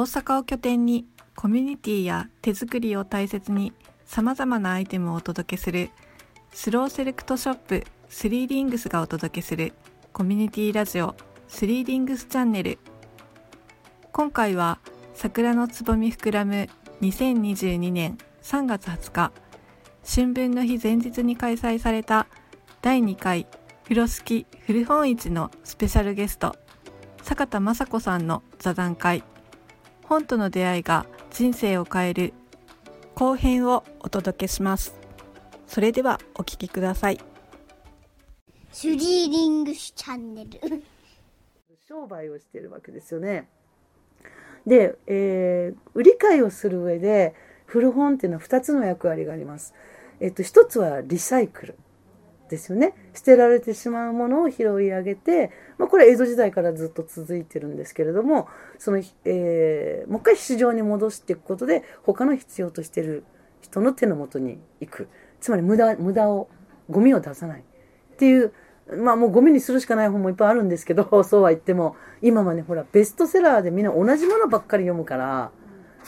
大阪を拠点にコミュニティや手作りを大切に様々なアイテムをお届けするスローセレクトショップスリーリングスがお届けするコミュニティラジオスリーリングスチャンネル。今回は桜のつぼみ膨らむ2022年3月20日春分の日前日に開催された第2回風呂敷古本市のスペシャルゲスト坂田雅子さんの座談会本との出会いが人生を変える後編をお届けしますそれではお聞きくださいスリーリングスチャンネル商売をしてるわけですよね。で、えー売り買いをする上で古本っていうのは2つの役割があります。えっと、1つはリサイクルですよね。捨てられてしまうものを拾い上げて、まあ、これは江戸時代からずっと続いてるんですけれども、その、えーもう一回市場に戻していくことで、他の必要としてる人の手の元に行く。つまり無駄、無駄を、ゴミを出さない。っていう、まあもうゴミにするしかない本もいっぱいあるんですけど、そうは言っても、今はね、ほら、ベストセラーでみんな同じものばっかり読むから、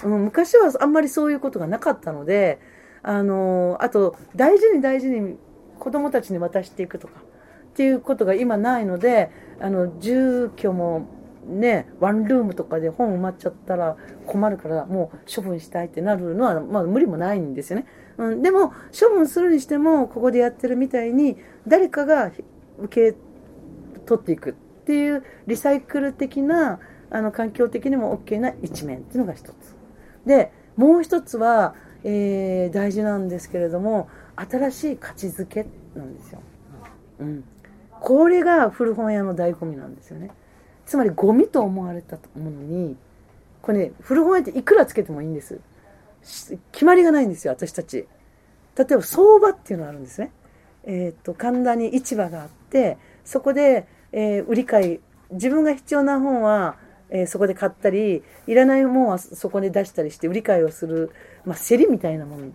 うん、昔はあんまりそういうことがなかったので、あのあと、大事に大事に子供たちに渡していくとか、っていうことが今ないので、あの、住居もね、ワンルームとかで本埋まっちゃったら困るから、もう処分したいってなるのは、まあ無理もないんですよね。うん、でも、処分するにしても、ここでやってるみたいに、誰かが受け取っていくっていうリサイクル的なあの環境的にも OK な一面っていうのが一つでもう一つは、えー大事なんですけれども新しい価値づけなんですよ、うん、これが古本屋の醍醐味なんですよね。つまりゴミと思われたものにこれね古本屋っていくらつけてもいいんです。決まりがないんですよ私たち。例えば相場っていうのがあるんですね。えー、と神田に市場があってそこで、えー売り買い自分が必要な本は、えーそこで買ったりいらない本はそこで出したりして売り買いをする、まあ、競りみたいなもの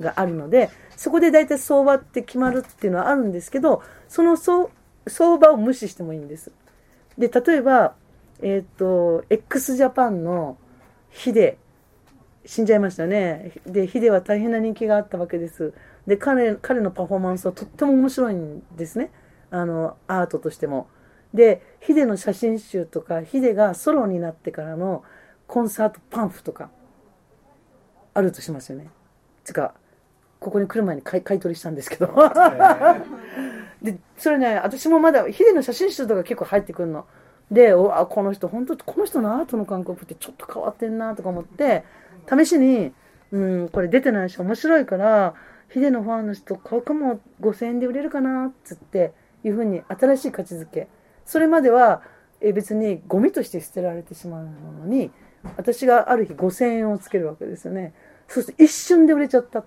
があるのでそこで大体相場って決まるっていうのはあるんですけどその相場を無視してもいいんです。で例えば、えっ、と x ジャパンのヒデ死んじゃいましたね。で、ヒデは大変な人気があったわけです。で、彼、彼のパフォーマンスはとっても面白いんですね。あの、アートとしても。で、ヒデの写真集とか、ヒデがソロになってからのコンサートパンフとか、あるとしますよね。つか、ここに来る前に買い買い取りしたんですけど。で、それね、私もまだ、ヒデの写真集とか結構入ってくるの。で、おあ、この人、本当この人のアートの感覚ってちょっと変わってんなとか思って、試しに、うん、これ出てないし面白いから、ヒデのファンの人買うかも5000円で売れるかなっつっていうふうに新しい価値づけ。それまではえ別にゴミとして捨てられてしまうものに、私がある日5000円をつけるわけですよね。そうすると一瞬で売れちゃった。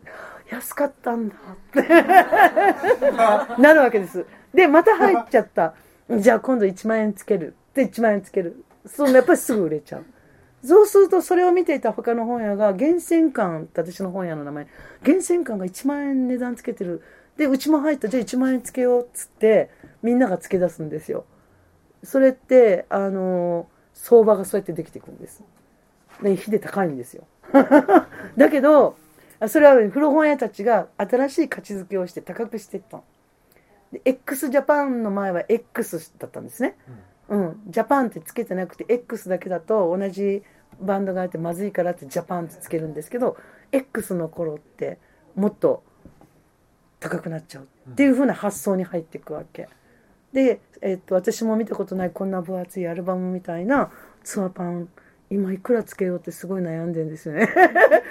安かったんだって なるわけです。で、また入っちゃった。じゃあ今度1万円つける。で、1万円つける。そのやっぱりすぐ売れちゃう。そうするとそれを見ていた他の本屋が厳選館って私の本屋の名前厳選館が1万円値段つけてるでうちも入ったじゃあ1万円つけようっつってみんながつけ出すんですよそれってあの相場がそうやってできていくんですで火で高いんですよ だけどそれは古本屋たちが新しい価値づけをして高くしていった。ので x ジャパンの前は X だったんですね、うん、ジャパンってつけてなくて X だけだと同じバンドがあってまずいからってジャパンってつけるんですけど X の頃ってもっと高くなっちゃうっていう風な発想に入っていくわけ。で、えっと私も見たことないこんな分厚いアルバムみたいなツアーパン今いくらつけようってすごい悩んでんですよね。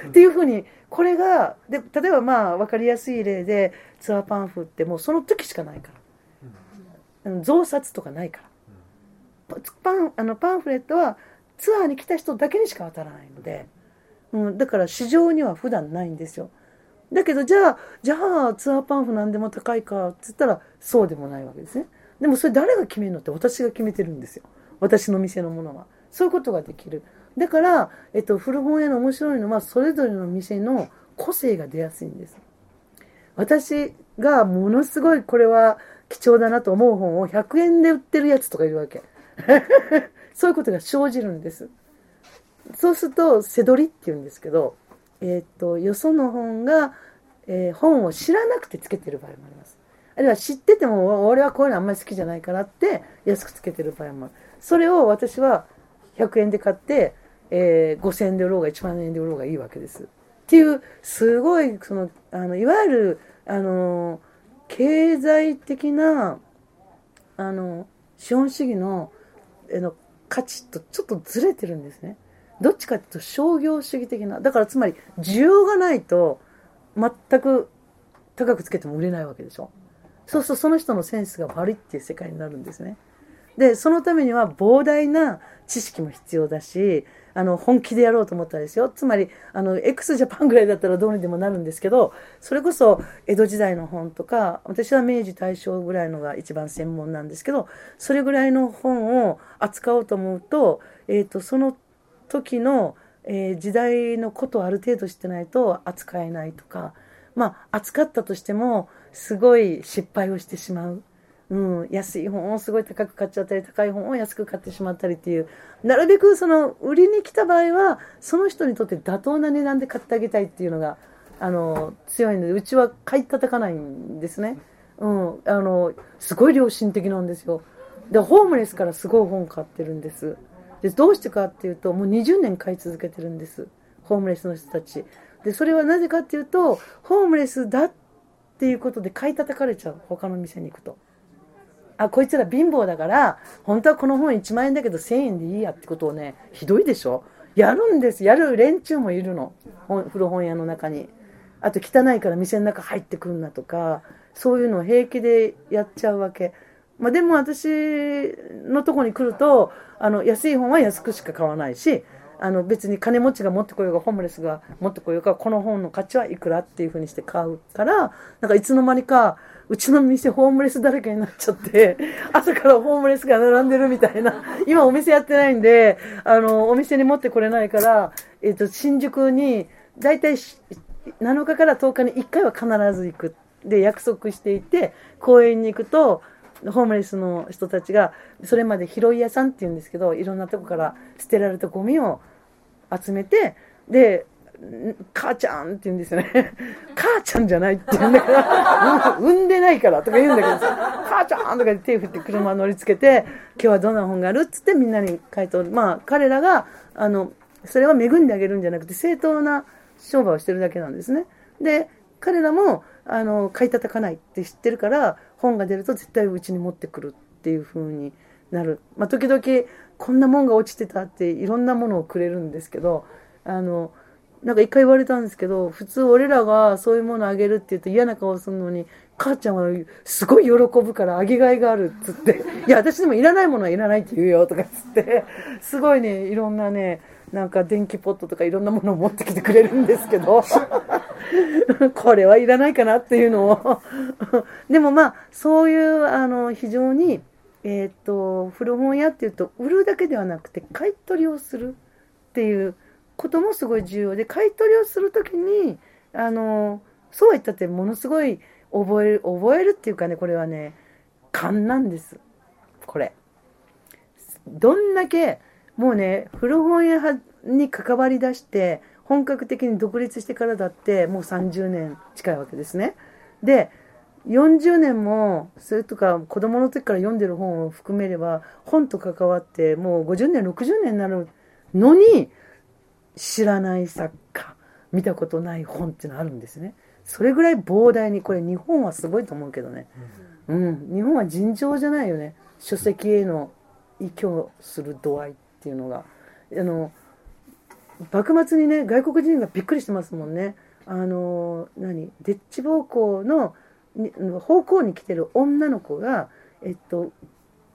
っていう風にこれがで例えばまあ分かりやすい例でツアーパンフってもうその時しかないから。うん。増刷とかないから。パンあのパンフレットはツアーに来た人だけにしか当たらないので、うん、だから市場には普段ないんですよ。だけどじゃあじゃあツアーパンフ何でも高いかっつったらそうでもないわけですね。でもそれ誰が決めるのって私が決めてるんですよ。私の店のものはそういうことができるだから、えっと、古本屋の面白いのはそれぞれの店の個性が出やすいんです私がものすごいこれは貴重だなと思う本を100円で売ってるやつとかいるわけ そういうことが生じるんです。そうすると、背取りって言うんですけど、えっ、と、よその本が、えー本を知らなくてつけてる場合もあります。あるいは知ってても、俺はこういうのあんまり好きじゃないからって、安くつけてる場合もある。それを私は100円で買って、えー5000円で売ろうが1万円で売ろうがいいわけです。っていう、すごい、その、あの、いわゆる、あの、経済的な、あの、資本主義の、えの、価値とちょっとずれてるんですね。どっちかっていうと商業主義的な。だからつまり、需要がないと、全く高くつけても売れないわけでしょ。そうするとその人のセンスが悪いっていう世界になるんですね。で、そのためには膨大な知識も必要だし、あの、本気でやろうと思ったらですよ。つまり、あの、x ジャパンぐらいだったらどうにでもなるんですけど、それこそ江戸時代の本とか、私は明治大正ぐらいのが一番専門なんですけど、それぐらいの本を扱おうと思うと、えっ、と、その時の、えー時代のことをある程度知ってないと扱えないとか、まあ、扱ったとしても、すごい失敗をしてしまう。うん、安い本をすごい高く買っちゃったり、高い本を安く買ってしまったりっていう、なるべくその、売りに来た場合は、その人にとって妥当な値段で買ってあげたいっていうのが、あの、強いので、うちは買い叩かないんですね。うん、あの、すごい良心的なんですよ。で、ホームレスからすごい本買ってるんです。で、どうしてかっていうと、もう20年買い続けてるんです。ホームレスの人たち。で、それはなぜかっていうと、ホームレスだっていうことで買い叩かれちゃう。他の店に行くと。あ、こいつら貧乏だから、本当はこの本1万円だけど1000円でいいやってことをね、ひどいでしょ？やるんです。やる連中もいるの。古本屋の中に。あと汚いから店の中入ってくんなとか、そういうのを平気でやっちゃうわけ。まあでも私のとこに来ると、あの、安い本は安くしか買わないし、あの別に金持ちが持ってこようがホームレスが持ってこようがこの本の価値はいくらっていうふうにして買うからなんかいつの間にかうちの店ホームレスだらけになっちゃって 朝からホームレスが並んでるみたいな。今お店やってないんであのお店に持ってこれないから、えっと新宿に大体し7日から10日に1回は必ず行く。で約束していて公園に行くとホームレスの人たちがそれまで拾い屋さんっていうんですけどいろんなとこから捨てられたゴミを集めてでん母ちゃんって言うんですよね。母ちゃんじゃないって言うんだから 産んでないからとか言うんだけど母ちゃんとかで手振って車乗りつけて今日はどんな本があるっつってみんなに回答まあ彼らがあのそれは恵んであげるんじゃなくて正当な商売をしてるだけなんですね。で彼らもあの買い叩かないって知ってるから本が出ると絶対うちに持ってくるっていう風になる、まあ、時々こんなもんが落ちてたっていろんなものをくれるんですけどあのなんか一回言われたんですけど普通俺らがそういうものあげるって言うと嫌な顔するのに母ちゃんはすごい喜ぶからあげがいがあるっつって「いや私でもいらないものはいらないって言うよ」とかっつってすごいねいろんなねなんか電気ポットとかいろんなものを持ってきてくれるんですけどこれはいらないかなっていうのを。でもまあそういうあの非常にえーと古本屋っていうと売るだけではなくて買い取りをするっていうこともすごい重要で買い取りをするときにあのそうは言ったってものすごい覚える覚えるっていうかねこれはね勘なんです。これ。どんだけもうね古本屋に関わりだして本格的に独立してからだってもう30年近いわけですね。で40年もそれとか子供の時から読んでる本を含めれば本と関わってもう50年60年になるのに知らない作家見たことない本っていうのあるんですね。それぐらい膨大にこれ日本はすごいと思うけどね。うん。日本は尋常じゃないよね。書籍への依拠する度合いっていうのが。あの幕末にね外国人がびっくりしてますもんね。あの何？デッチ奉公のに奉公に来てる女の子がえっと、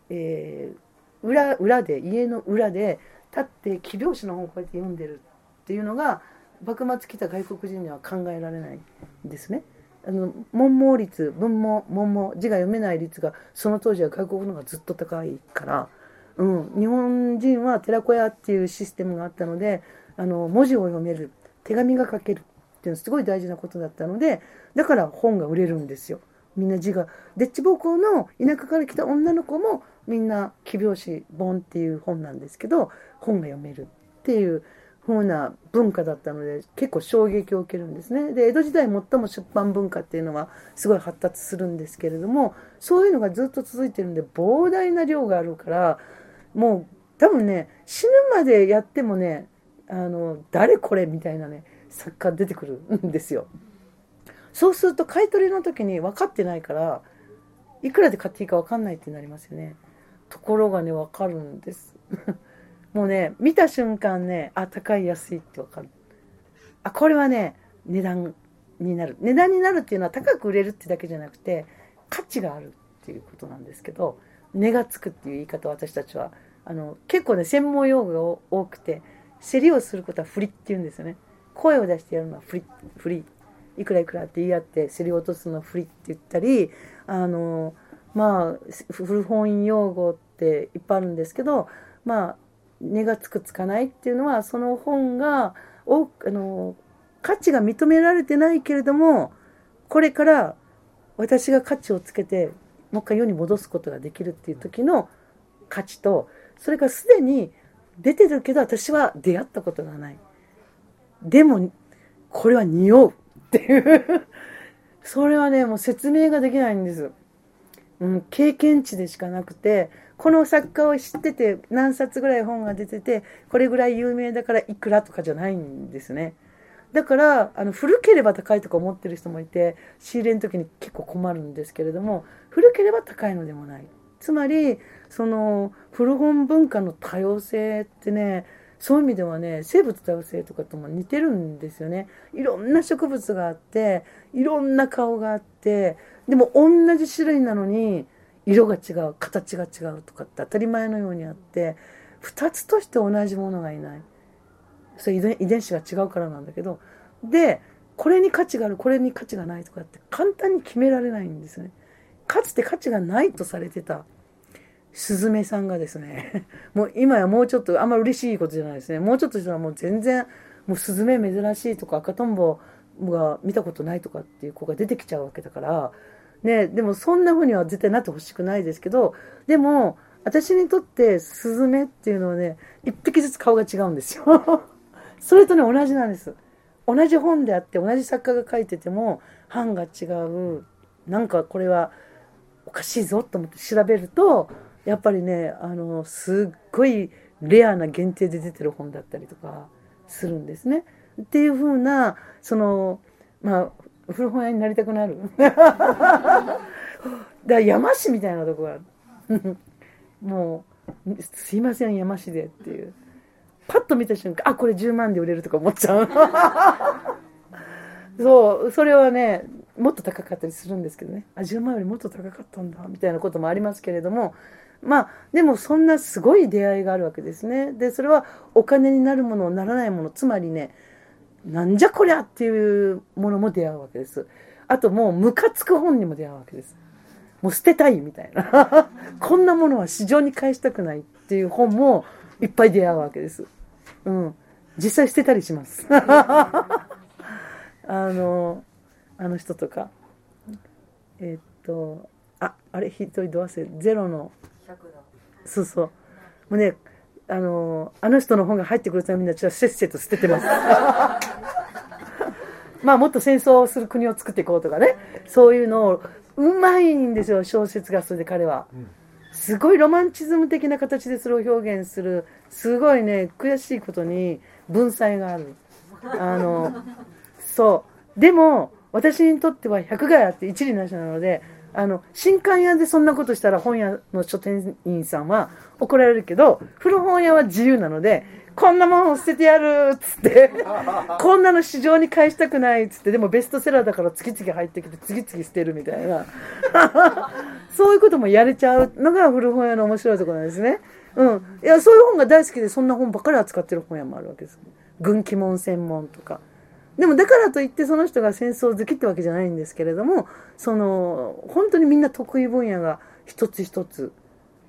えー裏裏で家の裏で立って記拍子の本をこうやって読んでるっていうのが幕末来た外国人には考えられないんですね。あの文盲率文盲文盲字が読めない率がその当時は外国の方がずっと高いから、うん、日本人は寺子屋っていうシステムがあったのであの文字を読める手紙が書けるっていうのすごい大事なことだったのでだから本が売れるんですよみんな字がデッチ暴行の田舎から来た女の子もみんな「奇拍子本」っていう本なんですけど本が読めるっていう風な文化だったので結構衝撃を受けるんですね。で江戸時代最も出版文化っていうのはすごい発達するんですけれどもそういうのがずっと続いてるんで膨大な量があるからもう多分ね死ぬまでやってもねあの誰これみたいなね作家出てくるんですよ。そうすると買い取りの時に分かってないからいくらで買っていいか分かんないってなりますよね。ところがね分かるんです。もうね見た瞬間ねあ高い安いって分かる。あこれはね値段になる。値段になるっていうのは高く売れるってだけじゃなくて価値があるっていうことなんですけど値がつくっていう言い方を私たちはあの結構ね専門用語が多くて競りをすることは振りって言うんですよね。声を出してやるのは振り振り。いくらいくらって言い合って競り落とすのは振りって言ったりあのまあ古本用語っていっぱいあるんですけどまあ値がつくつかないっていうのはその本が多くあの価値が認められてないけれどもこれから私が価値をつけてもう一回世に戻すことができるっていう時の価値とそれからすでに出てるけど私は出会ったことがない。でもこれは匂うっていうそれはねもう説明ができないんです。うん、経験値でしかなくてこの作家を知ってて何冊ぐらい本が出ててこれぐらい有名だからいくらとかじゃないんですね。だからあの古ければ高いとか思ってる人もいて仕入れの時に結構困るんですけれども古ければ高いのでもない。つまりその古本文化の多様性ってねそういう意味ではね生物多様性とかとも似てるんですよね。いろんな植物があっていろんな顔があってでも同じ種類なのに色が違う形が違うとかって当たり前のようにあって2つとして同じものがいない。それ遺伝子が違うからなんだけどでこれに価値があるこれに価値がないとかって簡単に決められないんですねかつて価値がないとされてたスズメさんがですね もう今やもうちょっとあんま嬉しいことじゃないですねもうちょっとしたらもう全然もうスズメ珍しいとか赤とんぼが見たことないとかっていう子が出てきちゃうわけだからねでもそんな風には絶対なってほしくないですけどでも私にとってスズメっていうのはね一匹ずつ顔が違うんですよ。それとね同じなんです。同じ本であって同じ作家が書いてても版が違う。なんかこれはおかしいぞと思って調べるとやっぱりねあのすっごいレアな限定で出てる本だったりとかするんですね。っていう風なそのまあ古本屋になりたくなる。だから山市みたいなとこが。もうすいません山市でっていう。パッと見た瞬間あこれ10万で売れるとか思っちゃう そうそれはねもっと高かったりするんですけどねあ10万よりもっと高かったんだみたいなこともありますけれどもまあでもそんなすごい出会いがあるわけですねでそれはお金になるものならないものつまりねなんじゃこりゃっていうものも出会うわけですあともうムカつく本にも出会うわけですもう捨てたいみたいな こんなものは市場に返したくないっていう本もいっぱい出会うわけです。うん。実際捨てたりします。あの、あの人とか。えー、っと、あ、あれ、一人ど忘れ、ゼロの。そうそう。もうね、あの、あの人の本が入ってくるためには、ちょっとせっせと捨ててます。まあ、もっと戦争をする国を作っていこうとかね。そういうのを、うまいんですよ、小説が、それで彼は。すごいロマンチズム的な形でそれを表現するすごいね悔しいことに文才があるあのそうでも私にとっては百害あって一理なしなのであの新刊屋でそんなことしたら本屋の書店員さんは怒られるけど古本屋は自由なのでこんなもんを捨ててやるっつって こんなの市場に返したくないっつってでもベストセラーだから次々入ってきて次々捨てるみたいな そういうこともやれちゃうのが古本屋の面白いところなんですね。うん。いや、そういう本が大好きでそんな本ばっかり扱ってる本屋もあるわけです。軍記門専門とか。でもだからといってその人が戦争好きってわけじゃないんですけれども、その、本当にみんな得意分野が一つ一つ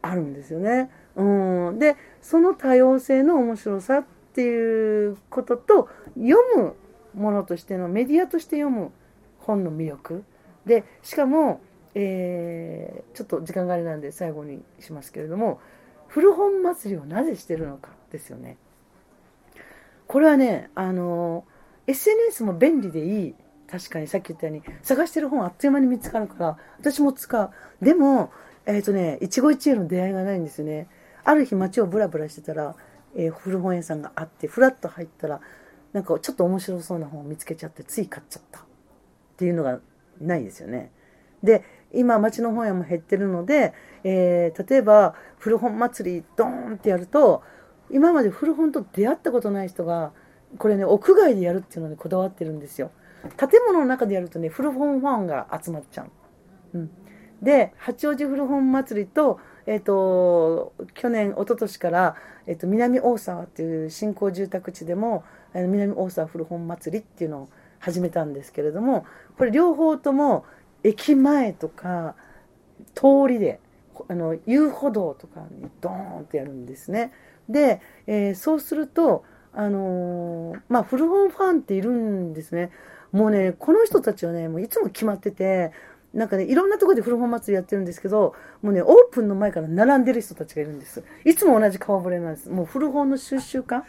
あるんですよね。うん。で、その多様性の面白さっていうことと、読むものとしてのメディアとして読む本の魅力。で、しかも、えーちょっと時間があれなんで最後にしますけれども古本祭りをなぜしてるのかですよね。これはねあの SNS も便利でいい。確かにさっき言ったように。探してる本あっという間に見つかるから。私も使う。でもえっ、とね一期一会の出会いがないんですよね。ある日街をブラブラしてたら、えー古本屋さんがあってフラッと入ったらなんかちょっと面白そうな本を見つけちゃってつい買っちゃった。っていうのがないですよね。で今町の本屋も減ってるので、えー例えば古本祭りドーンってやると今まで古本と出会ったことない人がこれね屋外でやるっていうのにこだわってるんですよ。建物の中でやるとね古本ファンが集まっちゃう、うん、で八王子古本祭りと,、えー、と去年一昨年から、えー、と南大沢っていう新興住宅地でもあの南大沢古本祭りっていうのを始めたんですけれどもこれ両方とも駅前とか通りであの遊歩道とかにドーンってやるんですね。で、えーそうすると、あのーまあ、古本ファンっているんですね。もうね、この人たちはね、もういつも決まってて、なんかね、いろんなとこで古本祭りやってるんですけど、もうね、オープンの前から並んでる人たちがいるんです。いつも同じ顔ぶれなんです。もう古本の収集家？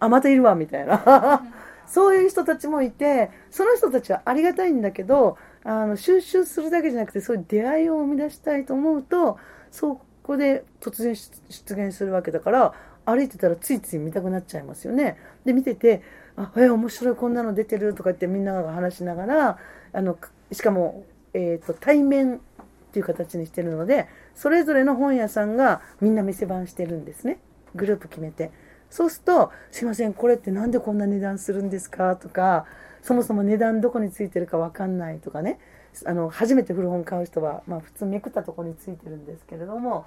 あ、またいるわ、みたいな。そういう人たちもいて、その人たちはありがたいんだけど、あの収集するだけじゃなくて、そういう出会いを生み出したいと思うと、そこで突然出現するわけだから、歩いてたらついつい見たくなっちゃいますよね。で、見てて、あ、え、面白い、こんなの出てるとかってみんなが話しながら、あの、しかも、えっ、と、対面っていう形にしてるので、それぞれの本屋さんがみんな店番してるんですね。グループ決めて。そうすると、すいません、これってなんでこんな値段するんですかとか、そもそも値段どこについてるかわかんないとかね。あの、初めて古本買う人は、まあ普通めくったとこについてるんですけれども、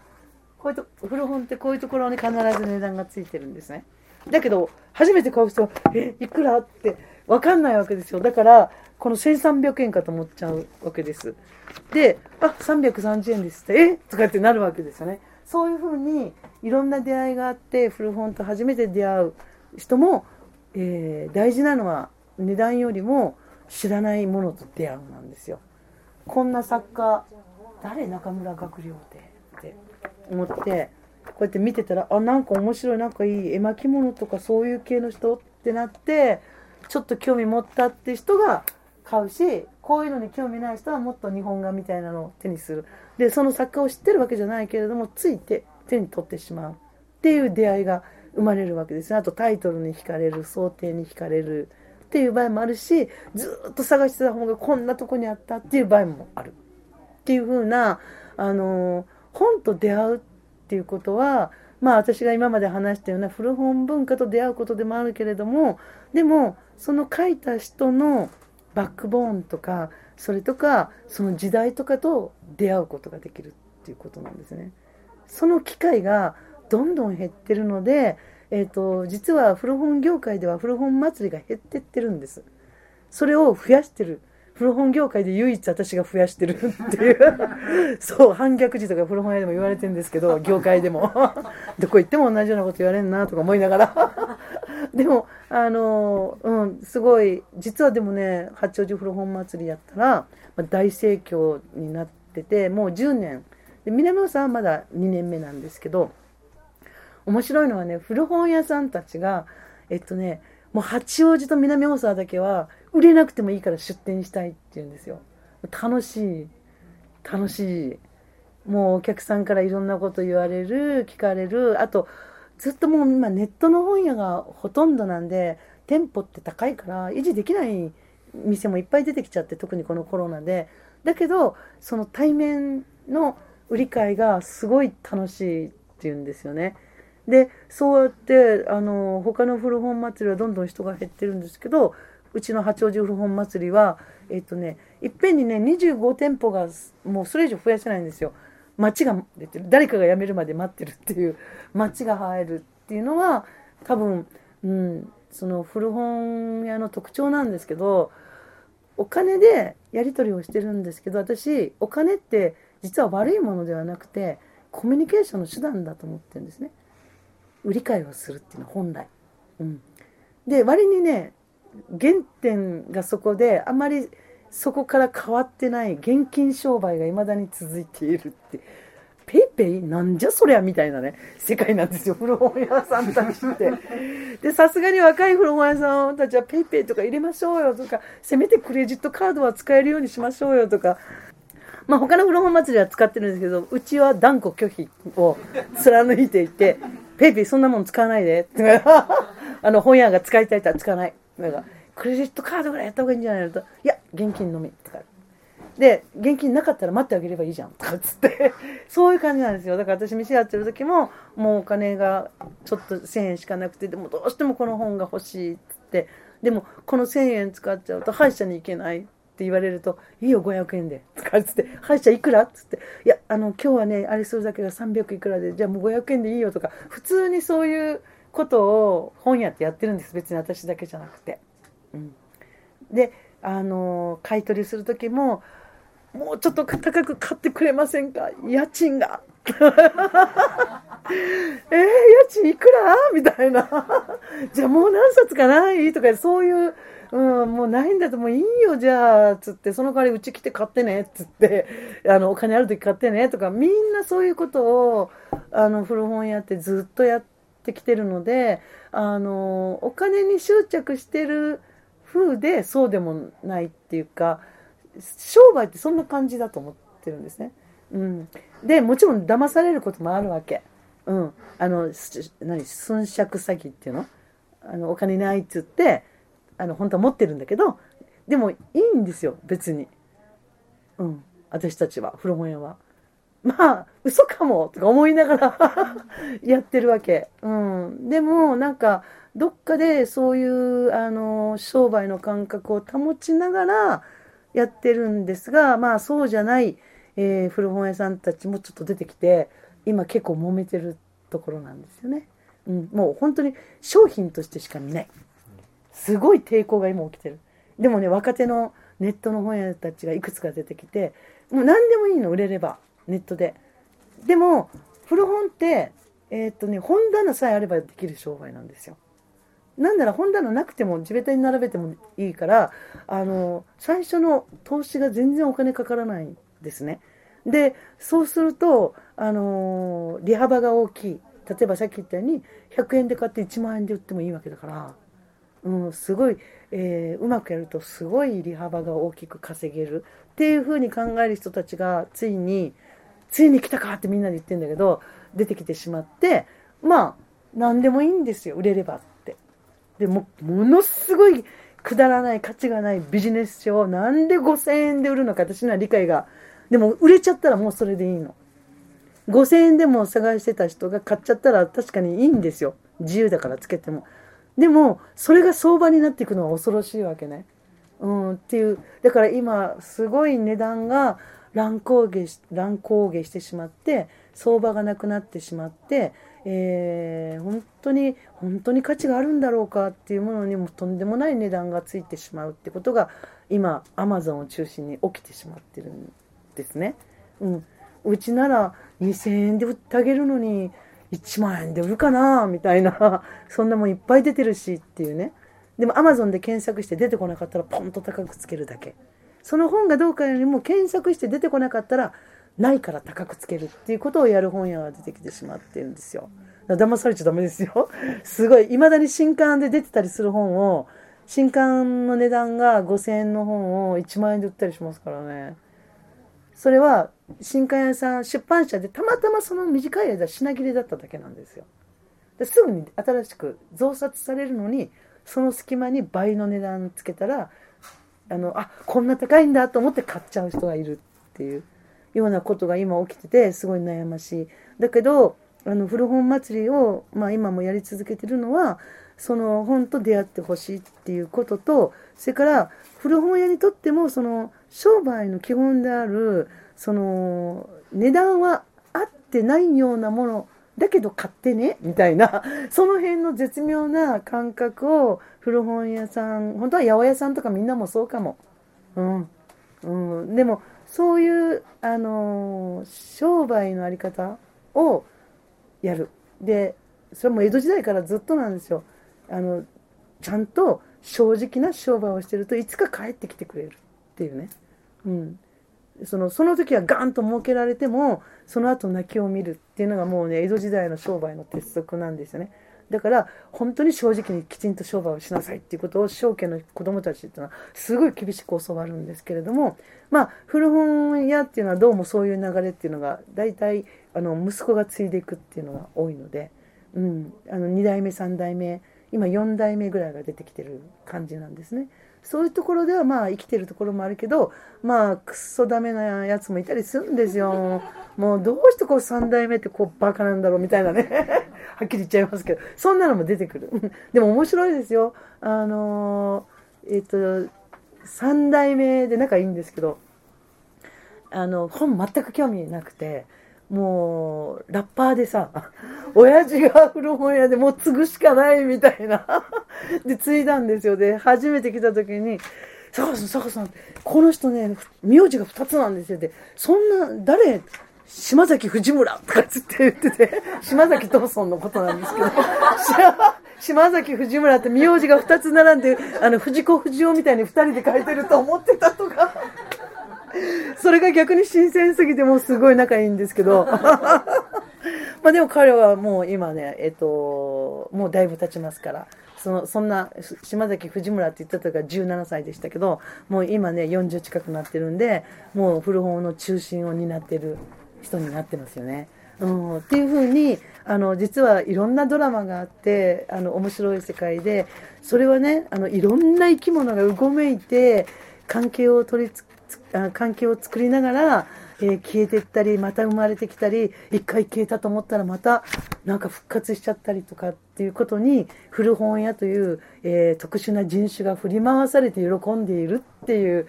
こういうと、古本ってこういうところに必ず値段がついてるんですね。だけど、初めて買う人は、え、いくらってわかんないわけですよ。だから、この1300円かと思っちゃうわけです。で、あ、330円ですって、え？とかってなるわけですよね。そういうふうに、いろんな出会いがあって、古本と初めて出会う人も、えー大事なのは値段よりも知らないものと出会うなんですよ。こんな作家、誰？中村学寮でって思って、こうやって見てたら、あ、なんか面白い、なんかいい絵巻物とかそういう系の人ってなって、ちょっと興味持ったって人が買うし、こういうのに興味ない人はもっと日本画みたいなのを手にする。で、その作家を知ってるわけじゃないけれども、ついて手に取ってしまうっていう出会いが生まれるわけですね。あとタイトルに惹かれる、想定に惹かれるっていう場合もあるし、ずっと探してた本がこんなとこにあったっていう場合もある。っていう風な、あのー本と出会うっていうことは、まあ私が今まで話したような古本文化と出会うことでもあるけれども、でもその書いた人のバックボーンとか、それとかその時代とかと出会うことができるっていうことなんですね。その機会がどんどん減ってるので、えー、と実は古本業界では古本祭りが減ってってるんです。それを増やしてる。古本業界で唯一私が増やしてるっていう。そう、反逆児とか古本屋でも言われてるんですけど、業界でも。どこ行っても同じようなこと言われんなとか思いながら。でも、あの、うん、すごい、実はでもね、八王子古本祭りやったら、まあ大盛況になってて、もう10年。で南野さんはまだ2年目なんですけど、面白いのはね、古本屋さんたちが、えっとね、もう八王子と南大沢だけは売れなくてもいいから出店したいって言うんですよ。楽しい。楽しい。もうお客さんからいろんなこと言われる、聞かれる。あと、ずっともう今ネットの本屋がほとんどなんで、店舗って高いから維持できない店もいっぱい出てきちゃって、特にこのコロナで。だけど、その対面の売り買いがすごい楽しいっていうんですよね。でそうやってあの他の古本祭りはどんどん人が減ってるんですけどうちの八王子古本祭りはえっとねいっぺんにね25店舗がもうそれ以上増やせないんですよ。町が出てる誰かが辞めるまで待ってるっていう町が入るっていうのは多分、うん、その古本屋の特徴なんですけどお金でやり取りをしてるんですけど私お金って実は悪いものではなくてコミュニケーションの手段だと思ってるんですね。売り買いをするっていうのは本来。うん、で割にね原点がそこであまりそこから変わってない現金商売が未だに続いているって。ペイペイなんじゃそりゃみたいなね。世界なんですよ。古本屋さんたちって。でさすがに若い古本屋さんたちはペイペイとか入れましょうよとか。せめてクレジットカードは使えるようにしましょうよとか。まあ、他の古本祭りは使ってるんですけど、うちは断固拒否を貫いていて、ペイペイそんなもん使わないで。あの、本屋が使いたいったら使わない。なんかクレジットカードぐらいやった方がいいんじゃないの？と、いや、現金のみ。とか。で、現金なかったら待ってあげればいいじゃん。とかっつって。そういう感じなんですよ。だから私店やってる時も、もうお金がちょっと1000円しかなくて、でもどうしてもこの本が欲しいっつって、でもこの1000円使っちゃうと歯医者に行けない。って言われると、いいよ、500円で。とかつって、歯医者いくらっつって、いや、あの、今日はね、あれするだけが300いくらで、じゃあもう500円でいいよとか、普通にそういうことを本屋ってやってるんです。別に私だけじゃなくて。うん、で、あの、買い取りする時も、もうちょっと高く買ってくれませんか？家賃が。えー、家賃いくら？みたいな。じゃあもう何冊かない？とか、そういう、うん、もうないんだと。もういいよ、じゃあ、つって、その代わりうち来て買ってね。っ、つって、あの、お金ある時買ってね、とか、みんなそういうことを、あの、古本屋ってずっとやってきてるので、あの、お金に執着してる風で、そうでもないっていうか、商売ってそんな感じだと思ってるんですね。うん。で、もちろん騙されることもあるわけ。うん。あの、何、寸借詐欺っていうの？あの、お金ないっつって、あの、本当は持ってるんだけど、でもいいんですよ、別に。うん。私たちは、古本屋は。まあ、嘘かもとか思いながら やってるわけ。うん。でも、なんか、どっかでそういう、あの、商売の感覚を保ちながらやってるんですが、まあ、そうじゃない、えー古本屋さんたちもちょっと出てきて、今結構揉めてるところなんですよね。うん。もう本当に商品としてしか見ない。すごい抵抗が今起きてる。でもね、若手のネットの本屋たちがいくつか出てきて、もう何でもいいの、売れれば、ネットで。でも、古本って、えーっとね、本棚さえあればできる商売なんですよ。なんなら本棚なくても地べたに並べてもいいから、あの、最初の投資が全然お金かからないんですね。で、そうすると、あの、利幅が大きい。例えばさっき言ったように、100円で買って1万円で売ってもいいわけだから、うん、すごい、えーうまくやるとすごい利幅が大きく稼げるっていうふうに考える人たちがついについに来たかってみんなで言ってんだけど出てきてしまってまあ何でもいいんですよ売れればって。でもものすごいくだらない価値がないビジネス書をなんで5000円で売るのか私には理解が。でも売れちゃったらもうそれでいいの。5000円でも探してた人が買っちゃったら確かにいいんですよ。自由だからつけても。でもそれが相場になっていくのは恐ろしいわけね。うん、っていう。だから今すごい値段が乱高下し乱高下してしまって相場がなくなってしまって、えー本当に本当に価値があるんだろうかっていうものにもとんでもない値段がついてしまうってことが今アマゾンを中心に起きてしまってるんですね。うん、うちなら2000円で売ってあげるのに1万円で売るかなみたいな そんなもんいっぱい出てるしっていうね。でもアマゾンで検索して出てこなかったらポンと高くつけるだけ。その本がどうかよりも検索して出てこなかったらないから高くつけるっていうことをやる本屋が出てきてしまってるんですよ。騙されちゃダメですよ。すごい。未だに新刊で出てたりする本を新刊の値段が5000円の本を1万円で売ったりしますからね。それは新刊屋さん出版社でたまたまその短い間品切れだっただけなんですよ。ですぐに新しく増刷されるのにその隙間に倍の値段つけたらあのあこんな高いんだと思って買っちゃう人がいるっていうようなことが今起きててすごい悩ましい。だけどあの古本祭りを、まあ、今もやり続けてるのはその本と出会ってほしいっていうこととそれから古本屋にとってもその商売の基本であるその値段は合ってないようなものだけど買ってねみたいなその辺の絶妙な感覚を古本屋さん本当は八百屋さんとかみんなもそうかも。うん。うん、でもそういう、あの商売のあり方をやる。でそれも江戸時代からずっとなんですよ。あのちゃんと正直な商売をしてるといつか帰ってきてくれるっていうね、うん、そのその時はガンと設けられてもその後泣きを見るっていうのがもうね江戸時代の商売の鉄則なんですよね。だから本当に正直にきちんと商売をしなさいっていうことを証券の子供たちっていうのはすごい厳しく教わるんですけれどもまあ古本屋っていうのはどうもそういう流れっていうのが大体あの息子が継いでいくっていうのが多いので、うん、あの2代目3代目今4代目ぐらいが出てきてる感じなんですね。そういうところではまあ生きてるところもあるけどまあくっそダメなやつもいたりするんですよ。もうどうしてこう3代目ってこうバカなんだろうみたいなね はっきり言っちゃいますけどそんなのも出てくる。でも面白いですよ。あのえっ、と3代目で仲いいんですけどあの本全く興味なくて。もう、ラッパーでさ、親父が古本屋でもう継ぐしかないみたいな。で、継いだんですよ。で、初めて来た時に、坂さん、坂さん、この人ね、名字が2つなんですよ。で、そんな、誰、島崎藤村？とかつって言ってて、島崎藤村のことなんですけど、島崎藤村って名字が2つ並んで、あの、藤子藤尾みたいに2人で書いてると思ってたとか。それが逆に新鮮すぎてもうすごい仲いいんですけど。まあでも彼はもう今ね、えっと、もうだいぶ経ちますから、そのそんな島崎藤村って言った時は17歳でしたけど、もう今ね、40近くなってるんで、もう古本の中心を担ってる人になってますよね。うん、っていうふうにあの実はいろんなドラマがあってあの面白い世界でそれはねあのいろんな生き物がうごめいて関係を取り関係を作りながら、えー、消えていったりまた生まれてきたり一回消えたと思ったらまたなんか復活しちゃったりとかっていうことに古本屋という、えー、特殊な人種が振り回されて喜んでいるっていう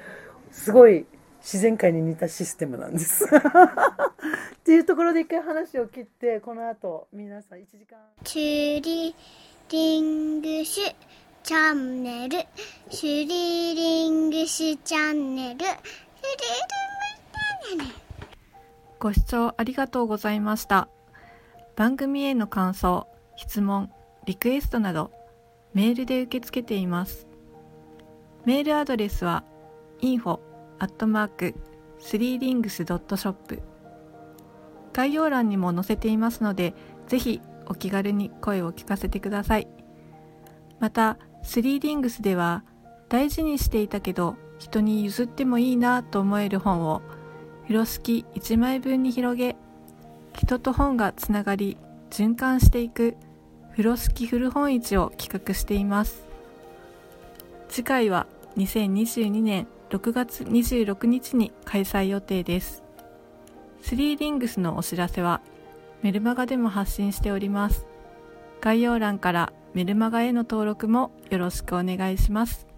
すごい自然界に似たシステムなんです。っていうところで一回話を切ってこの後皆さん1時間。チュリリングシュチャンネル、シュリリングシチャンネル、シュリリングチャンネル。ご視聴ありがとうございました。番組への感想、質問、リクエストなど、メールで受け付けています。メールアドレスは info アットマーク 3rings.shop 概要欄にも載せていますので、ぜひお気軽に声を聞かせてください。また、スリーリングスでは大事にしていたけど人に譲ってもいいなと思える本を風呂敷1枚分に広げ人と本がつながり循環していく風呂敷古本市を企画しています。次回は2022年6月26日に開催予定です。スリーリングスのお知らせはメルマガでも発信しております。概要欄からメルマガへの登録もよろしくお願いします。